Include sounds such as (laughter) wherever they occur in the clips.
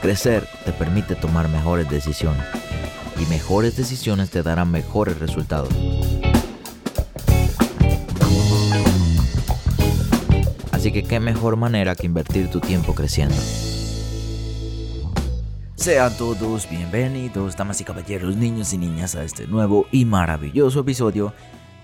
Crecer te permite tomar mejores decisiones y mejores decisiones te darán mejores resultados. Así que qué mejor manera que invertir tu tiempo creciendo. Sean todos bienvenidos, damas y caballeros, niños y niñas, a este nuevo y maravilloso episodio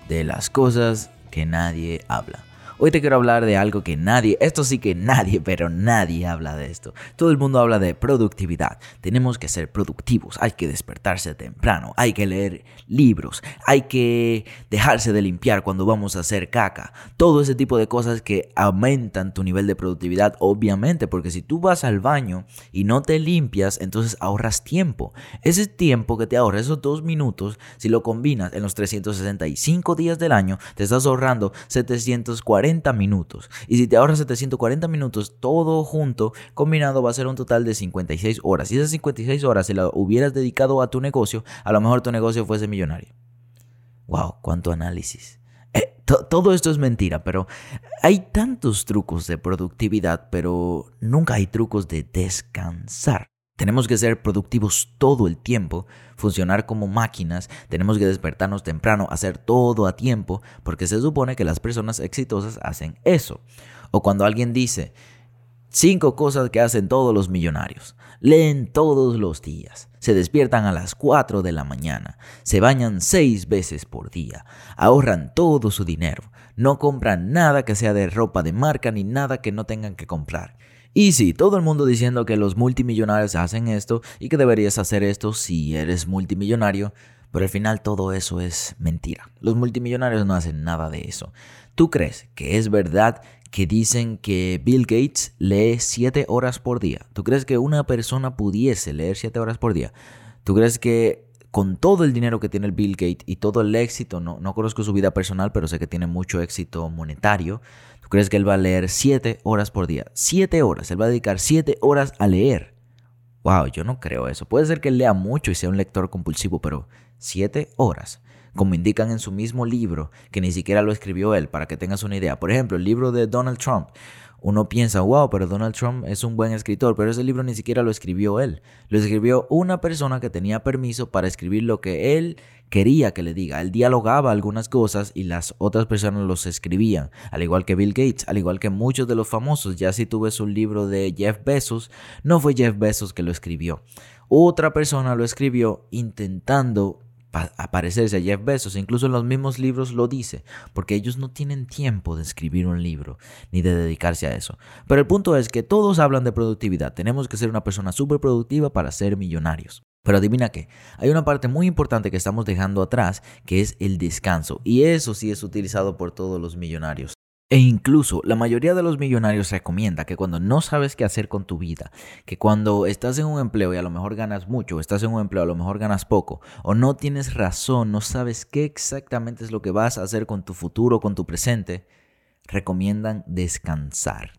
de las cosas que nadie habla. Hoy te quiero hablar de algo que nadie, esto sí que nadie, pero nadie habla de esto. Todo el mundo habla de productividad. Tenemos que ser productivos, hay que despertarse temprano, hay que leer libros, hay que dejarse de limpiar cuando vamos a hacer caca. Todo ese tipo de cosas que aumentan tu nivel de productividad, obviamente, porque si tú vas al baño y no te limpias, entonces ahorras tiempo. Ese tiempo que te ahorras, esos dos minutos, si lo combinas en los 365 días del año, te estás ahorrando 740 minutos. Y si te ahorras 740 minutos, todo junto, combinado, va a ser un total de 56 horas. Si esas 56 horas se las hubieras dedicado a tu negocio, a lo mejor tu negocio fuese millonario. ¡Wow! ¡Cuánto análisis! Eh, todo esto es mentira, pero hay tantos trucos de productividad, pero nunca hay trucos de descansar. Tenemos que ser productivos todo el tiempo, funcionar como máquinas, tenemos que despertarnos temprano, hacer todo a tiempo, porque se supone que las personas exitosas hacen eso. O cuando alguien dice, cinco cosas que hacen todos los millonarios, leen todos los días, se despiertan a las 4 de la mañana, se bañan seis veces por día, ahorran todo su dinero, no compran nada que sea de ropa de marca ni nada que no tengan que comprar y sí, todo el mundo diciendo que los multimillonarios hacen esto y que deberías hacer esto si eres multimillonario, pero al final todo eso es mentira. Los multimillonarios no hacen nada de eso. ¿Tú crees que es verdad que dicen que Bill Gates lee 7 horas por día? ¿Tú crees que una persona pudiese leer 7 horas por día? ¿Tú crees que con todo el dinero que tiene el Bill Gates y todo el éxito, no, no conozco su vida personal, pero sé que tiene mucho éxito monetario, ¿Tú crees que él va a leer 7 horas por día? 7 horas. Él va a dedicar 7 horas a leer. Wow, yo no creo eso. Puede ser que él lea mucho y sea un lector compulsivo, pero 7 horas. Como indican en su mismo libro, que ni siquiera lo escribió él, para que tengas una idea. Por ejemplo, el libro de Donald Trump uno piensa, wow, pero Donald Trump es un buen escritor, pero ese libro ni siquiera lo escribió él. Lo escribió una persona que tenía permiso para escribir lo que él quería que le diga. Él dialogaba algunas cosas y las otras personas los escribían, al igual que Bill Gates, al igual que muchos de los famosos. Ya si tú ves un libro de Jeff Bezos, no fue Jeff Bezos que lo escribió. Otra persona lo escribió intentando aparecerse a Jeff Bezos, incluso en los mismos libros lo dice, porque ellos no tienen tiempo de escribir un libro ni de dedicarse a eso. Pero el punto es que todos hablan de productividad, tenemos que ser una persona súper productiva para ser millonarios. Pero adivina qué, hay una parte muy importante que estamos dejando atrás, que es el descanso, y eso sí es utilizado por todos los millonarios. E incluso la mayoría de los millonarios recomienda que cuando no sabes qué hacer con tu vida, que cuando estás en un empleo y a lo mejor ganas mucho, estás en un empleo a lo mejor ganas poco, o no tienes razón, no sabes qué exactamente es lo que vas a hacer con tu futuro, con tu presente, recomiendan descansar.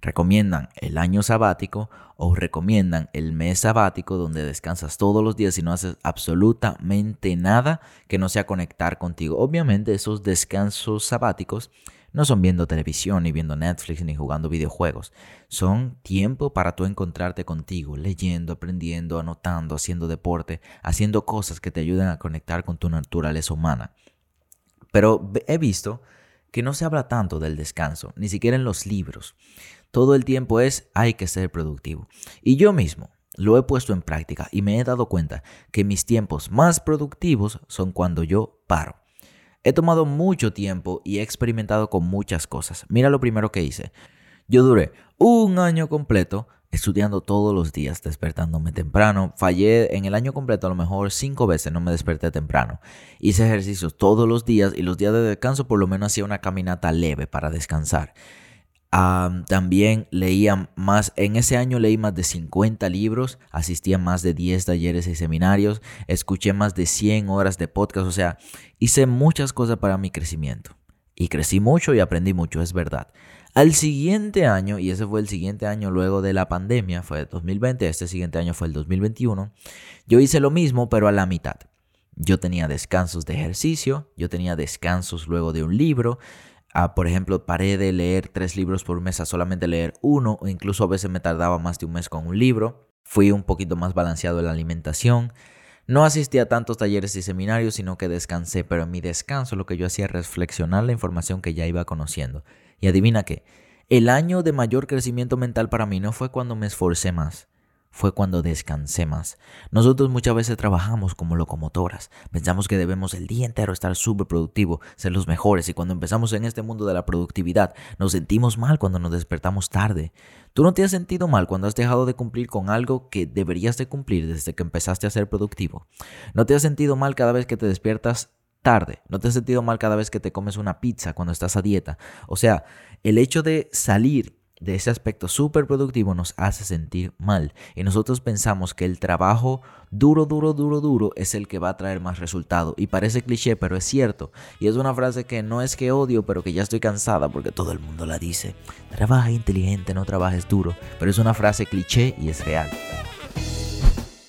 Recomiendan el año sabático o recomiendan el mes sabático donde descansas todos los días y no haces absolutamente nada que no sea conectar contigo. Obviamente esos descansos sabáticos no son viendo televisión, ni viendo Netflix, ni jugando videojuegos. Son tiempo para tú encontrarte contigo, leyendo, aprendiendo, anotando, haciendo deporte, haciendo cosas que te ayuden a conectar con tu naturaleza humana. Pero he visto que no se habla tanto del descanso, ni siquiera en los libros. Todo el tiempo es hay que ser productivo. Y yo mismo lo he puesto en práctica y me he dado cuenta que mis tiempos más productivos son cuando yo paro. He tomado mucho tiempo y he experimentado con muchas cosas. Mira lo primero que hice. Yo duré un año completo estudiando todos los días, despertándome temprano. Fallé en el año completo a lo mejor cinco veces, no me desperté temprano. Hice ejercicios todos los días y los días de descanso por lo menos hacía una caminata leve para descansar. También leía más, en ese año leí más de 50 libros, asistí a más de 10 talleres y seminarios, escuché más de 100 horas de podcast, o sea, hice muchas cosas para mi crecimiento. Y crecí mucho y aprendí mucho, es verdad. Al siguiente año, y ese fue el siguiente año luego de la pandemia, fue el 2020, este siguiente año fue el 2021, yo hice lo mismo pero a la mitad. Yo tenía descansos de ejercicio, yo tenía descansos luego de un libro, por ejemplo, paré de leer tres libros por mes a solamente leer uno, o incluso a veces me tardaba más de un mes con un libro. Fui un poquito más balanceado en la alimentación. No asistí a tantos talleres y seminarios, sino que descansé, pero en mi descanso lo que yo hacía era reflexionar la información que ya iba conociendo. Y adivina qué, el año de mayor crecimiento mental para mí no fue cuando me esforcé más, fue cuando descansé más. Nosotros muchas veces trabajamos como locomotoras, pensamos que debemos el día entero estar súper productivo, ser los mejores y cuando empezamos en este mundo de la productividad nos sentimos mal cuando nos despertamos tarde. ¿Tú no te has sentido mal cuando has dejado de cumplir con algo que deberías de cumplir desde que empezaste a ser productivo? ¿No te has sentido mal cada vez que te despiertas tarde. No te has sentido mal cada vez que te comes una pizza cuando estás a dieta. O sea, el hecho de salir de ese aspecto súper productivo nos hace sentir mal. Y nosotros pensamos que el trabajo duro, duro, duro, duro es el que va a traer más resultado. Y parece cliché, pero es cierto. Y es una frase que no es que odio, pero que ya estoy cansada porque todo el mundo la dice. Trabaja inteligente, no trabajes duro. Pero es una frase cliché y es real.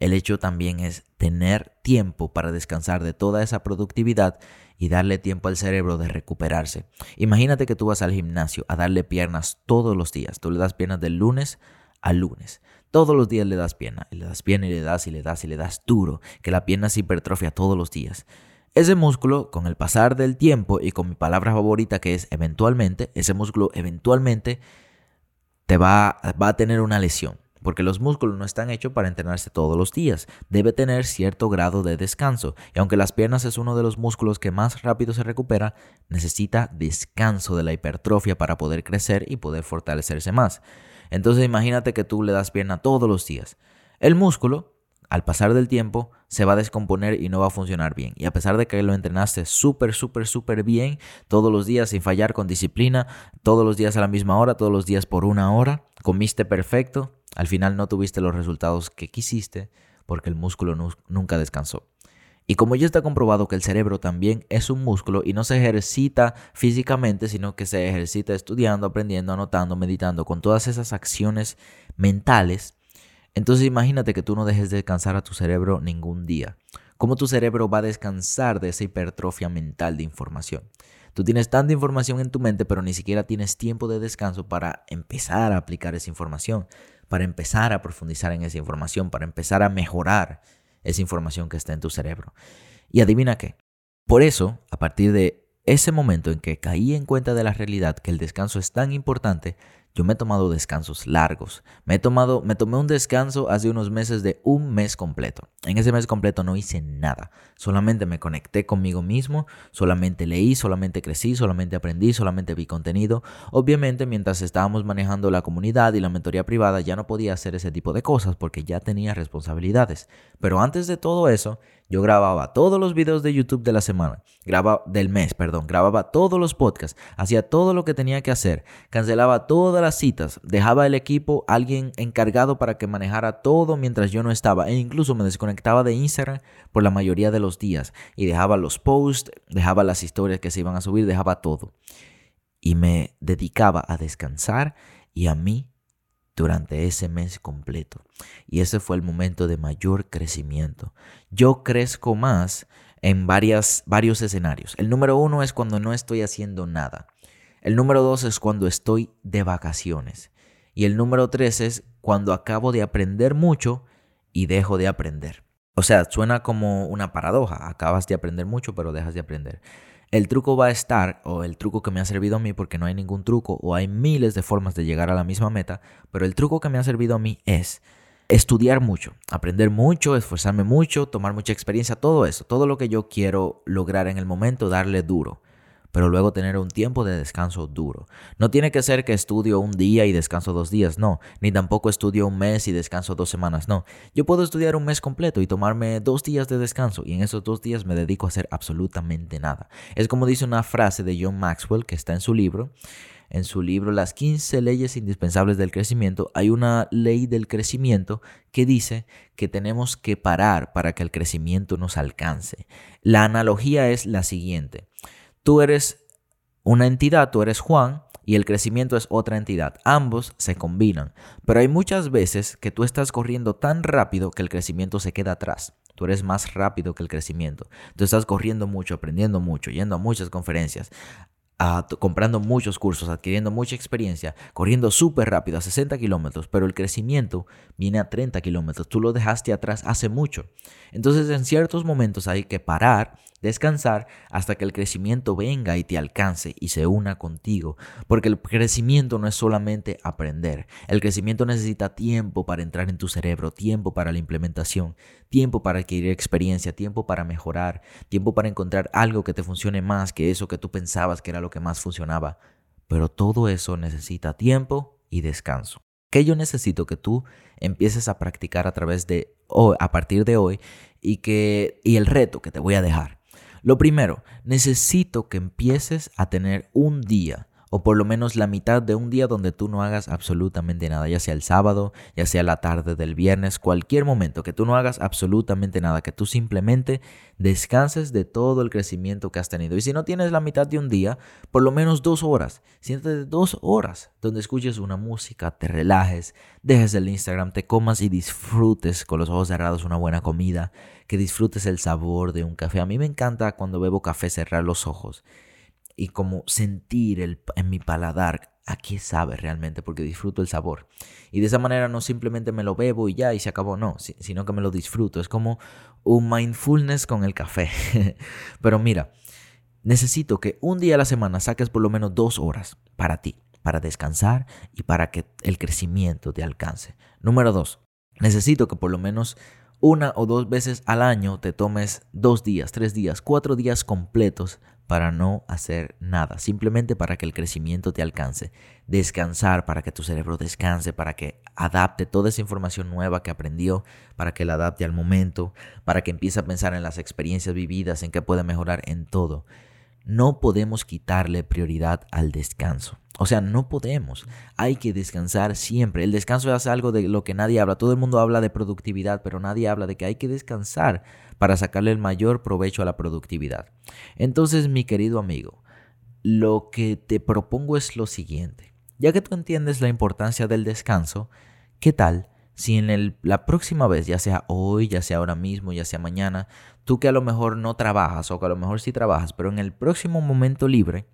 El hecho también es tener tiempo para descansar de toda esa productividad y darle tiempo al cerebro de recuperarse. Imagínate que tú vas al gimnasio a darle piernas todos los días. Tú le das piernas del lunes al lunes. Todos los días le das pierna, y le das pierna y le das y le das y le das duro, que la pierna se hipertrofia todos los días. Ese músculo, con el pasar del tiempo y con mi palabra favorita que es eventualmente, ese músculo eventualmente te va, va a tener una lesión porque los músculos no están hechos para entrenarse todos los días. Debe tener cierto grado de descanso. Y aunque las piernas es uno de los músculos que más rápido se recupera, necesita descanso de la hipertrofia para poder crecer y poder fortalecerse más. Entonces imagínate que tú le das pierna todos los días. El músculo, al pasar del tiempo, se va a descomponer y no va a funcionar bien. Y a pesar de que lo entrenaste súper, súper, súper bien, todos los días sin fallar, con disciplina, todos los días a la misma hora, todos los días por una hora, comiste perfecto, al final no tuviste los resultados que quisiste porque el músculo nunca descansó. Y como ya está comprobado que el cerebro también es un músculo y no se ejercita físicamente, sino que se ejercita estudiando, aprendiendo, anotando, meditando, con todas esas acciones mentales, entonces imagínate que tú no dejes de descansar a tu cerebro ningún día. ¿Cómo tu cerebro va a descansar de esa hipertrofia mental de información? Tú tienes tanta información en tu mente, pero ni siquiera tienes tiempo de descanso para empezar a aplicar esa información para empezar a profundizar en esa información, para empezar a mejorar esa información que está en tu cerebro. Y adivina qué. Por eso, a partir de ese momento en que caí en cuenta de la realidad que el descanso es tan importante, yo me he tomado descansos largos. Me he tomado, me tomé un descanso hace unos meses de un mes completo. En ese mes completo no hice nada. Solamente me conecté conmigo mismo, solamente leí, solamente crecí, solamente aprendí, solamente vi contenido. Obviamente, mientras estábamos manejando la comunidad y la mentoría privada, ya no podía hacer ese tipo de cosas porque ya tenía responsabilidades. Pero antes de todo eso, yo grababa todos los videos de YouTube de la semana, grababa del mes, perdón, grababa todos los podcasts, hacía todo lo que tenía que hacer, cancelaba todas las citas, dejaba el equipo alguien encargado para que manejara todo mientras yo no estaba e incluso me desconectaba de Instagram por la mayoría de los días y dejaba los posts, dejaba las historias que se iban a subir, dejaba todo. Y me dedicaba a descansar y a mí durante ese mes completo. Y ese fue el momento de mayor crecimiento. Yo crezco más en varias, varios escenarios. El número uno es cuando no estoy haciendo nada. El número dos es cuando estoy de vacaciones. Y el número tres es cuando acabo de aprender mucho y dejo de aprender. O sea, suena como una paradoja. Acabas de aprender mucho, pero dejas de aprender. El truco va a estar, o el truco que me ha servido a mí, porque no hay ningún truco, o hay miles de formas de llegar a la misma meta, pero el truco que me ha servido a mí es estudiar mucho, aprender mucho, esforzarme mucho, tomar mucha experiencia, todo eso, todo lo que yo quiero lograr en el momento, darle duro pero luego tener un tiempo de descanso duro. No tiene que ser que estudio un día y descanso dos días, no, ni tampoco estudio un mes y descanso dos semanas, no. Yo puedo estudiar un mes completo y tomarme dos días de descanso y en esos dos días me dedico a hacer absolutamente nada. Es como dice una frase de John Maxwell que está en su libro. En su libro Las 15 leyes indispensables del crecimiento hay una ley del crecimiento que dice que tenemos que parar para que el crecimiento nos alcance. La analogía es la siguiente. Tú eres una entidad, tú eres Juan, y el crecimiento es otra entidad. Ambos se combinan. Pero hay muchas veces que tú estás corriendo tan rápido que el crecimiento se queda atrás. Tú eres más rápido que el crecimiento. Tú estás corriendo mucho, aprendiendo mucho, yendo a muchas conferencias, comprando muchos cursos, adquiriendo mucha experiencia, corriendo súper rápido a 60 kilómetros, pero el crecimiento viene a 30 kilómetros. Tú lo dejaste atrás hace mucho. Entonces en ciertos momentos hay que parar descansar hasta que el crecimiento venga y te alcance y se una contigo. Porque el crecimiento no es solamente aprender. El crecimiento necesita tiempo para entrar en tu cerebro, tiempo para la implementación, tiempo para adquirir experiencia, tiempo para mejorar, tiempo para encontrar algo que te funcione más que eso que tú pensabas que era lo que más funcionaba. Pero todo eso necesita tiempo y descanso. Que yo necesito que tú empieces a practicar a través de hoy, a partir de hoy y que y el reto que te voy a dejar lo primero, necesito que empieces a tener un día o por lo menos la mitad de un día donde tú no hagas absolutamente nada, ya sea el sábado, ya sea la tarde del viernes, cualquier momento, que tú no hagas absolutamente nada, que tú simplemente descanses de todo el crecimiento que has tenido. Y si no tienes la mitad de un día, por lo menos dos horas, siéntate dos horas donde escuches una música, te relajes, dejes el Instagram, te comas y disfrutes con los ojos cerrados una buena comida, que disfrutes el sabor de un café. A mí me encanta cuando bebo café cerrar los ojos y como sentir el, en mi paladar a qué sabe realmente, porque disfruto el sabor. Y de esa manera no simplemente me lo bebo y ya y se acabó, no, sino que me lo disfruto. Es como un mindfulness con el café. (laughs) Pero mira, necesito que un día a la semana saques por lo menos dos horas para ti, para descansar y para que el crecimiento te alcance. Número dos, necesito que por lo menos una o dos veces al año te tomes dos días, tres días, cuatro días completos para no hacer nada, simplemente para que el crecimiento te alcance. Descansar para que tu cerebro descanse, para que adapte toda esa información nueva que aprendió, para que la adapte al momento, para que empiece a pensar en las experiencias vividas, en qué puede mejorar en todo. No podemos quitarle prioridad al descanso. O sea, no podemos. Hay que descansar siempre. El descanso es algo de lo que nadie habla. Todo el mundo habla de productividad, pero nadie habla de que hay que descansar para sacarle el mayor provecho a la productividad. Entonces, mi querido amigo, lo que te propongo es lo siguiente. Ya que tú entiendes la importancia del descanso, ¿qué tal si en la próxima vez, ya sea hoy, ya sea ahora mismo, ya sea mañana, tú que a lo mejor no trabajas o que a lo mejor sí trabajas, pero en el próximo momento libre,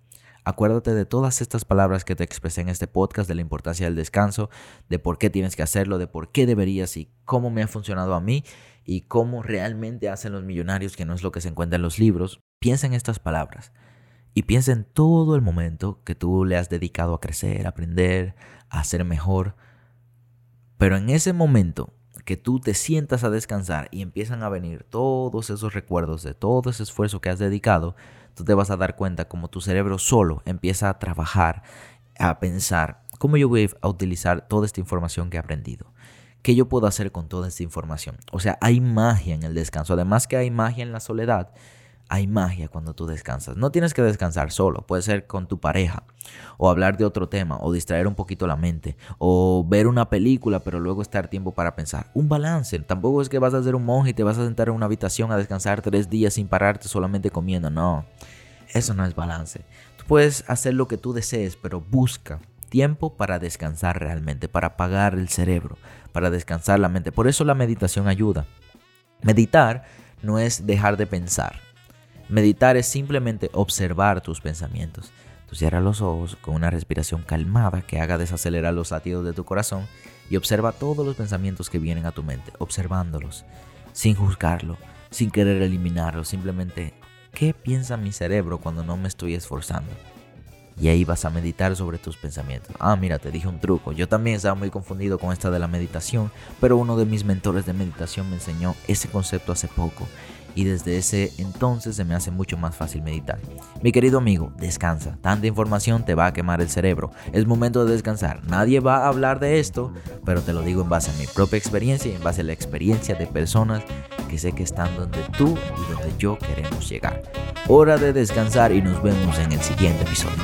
acuérdate de todas estas palabras que te expresé en este podcast, de la importancia del descanso, de por qué tienes que hacerlo, de por qué deberías y cómo me ha funcionado a mí y cómo realmente hacen los millonarios, que no es lo que se encuentra en los libros. Piensa en estas palabras y piensa en todo el momento que tú le has dedicado a crecer, a aprender, a ser mejor pero en ese momento que tú te sientas a descansar y empiezan a venir todos esos recuerdos de todo ese esfuerzo que has dedicado, tú te vas a dar cuenta como tu cerebro solo empieza a trabajar, a pensar, ¿cómo yo voy a utilizar toda esta información que he aprendido? ¿Qué yo puedo hacer con toda esta información? O sea, hay magia en el descanso, además que hay magia en la soledad hay magia cuando tú descansas. No tienes que descansar solo, puede ser con tu pareja, o hablar de otro tema, o distraer un poquito la mente, o ver una película, pero luego estar tiempo para pensar. Un balance. Tampoco es que vas a ser un monje y te vas a sentar en una habitación a descansar tres días sin pararte solamente comiendo. No, eso no es balance. Tú puedes hacer lo que tú desees, pero busca tiempo para descansar realmente, para apagar el cerebro, para descansar la mente. Por eso la meditación ayuda. Meditar no es dejar de pensar Meditar es simplemente observar tus pensamientos. Tú cierras los ojos con una respiración calmada que haga desacelerar los latidos de tu corazón y observa todos los pensamientos que vienen a tu mente, observándolos, sin juzgarlo, sin querer eliminarlos, simplemente ¿qué piensa mi cerebro cuando no me estoy esforzando? Y ahí vas a meditar sobre tus pensamientos. Ah, mira, te dije un truco. Yo también estaba muy confundido con esta de la meditación, pero uno de mis mentores de meditación me enseñó ese concepto hace poco y desde ese entonces se me hace mucho más fácil meditar. Mi querido amigo, descansa. Tanta información te va a quemar el cerebro. Es momento de descansar. Nadie va a hablar de esto, pero te lo digo en base a mi propia experiencia y en base a la experiencia de personas que sé que están donde tú y donde yo queremos llegar. Hora de descansar y nos vemos en el siguiente episodio.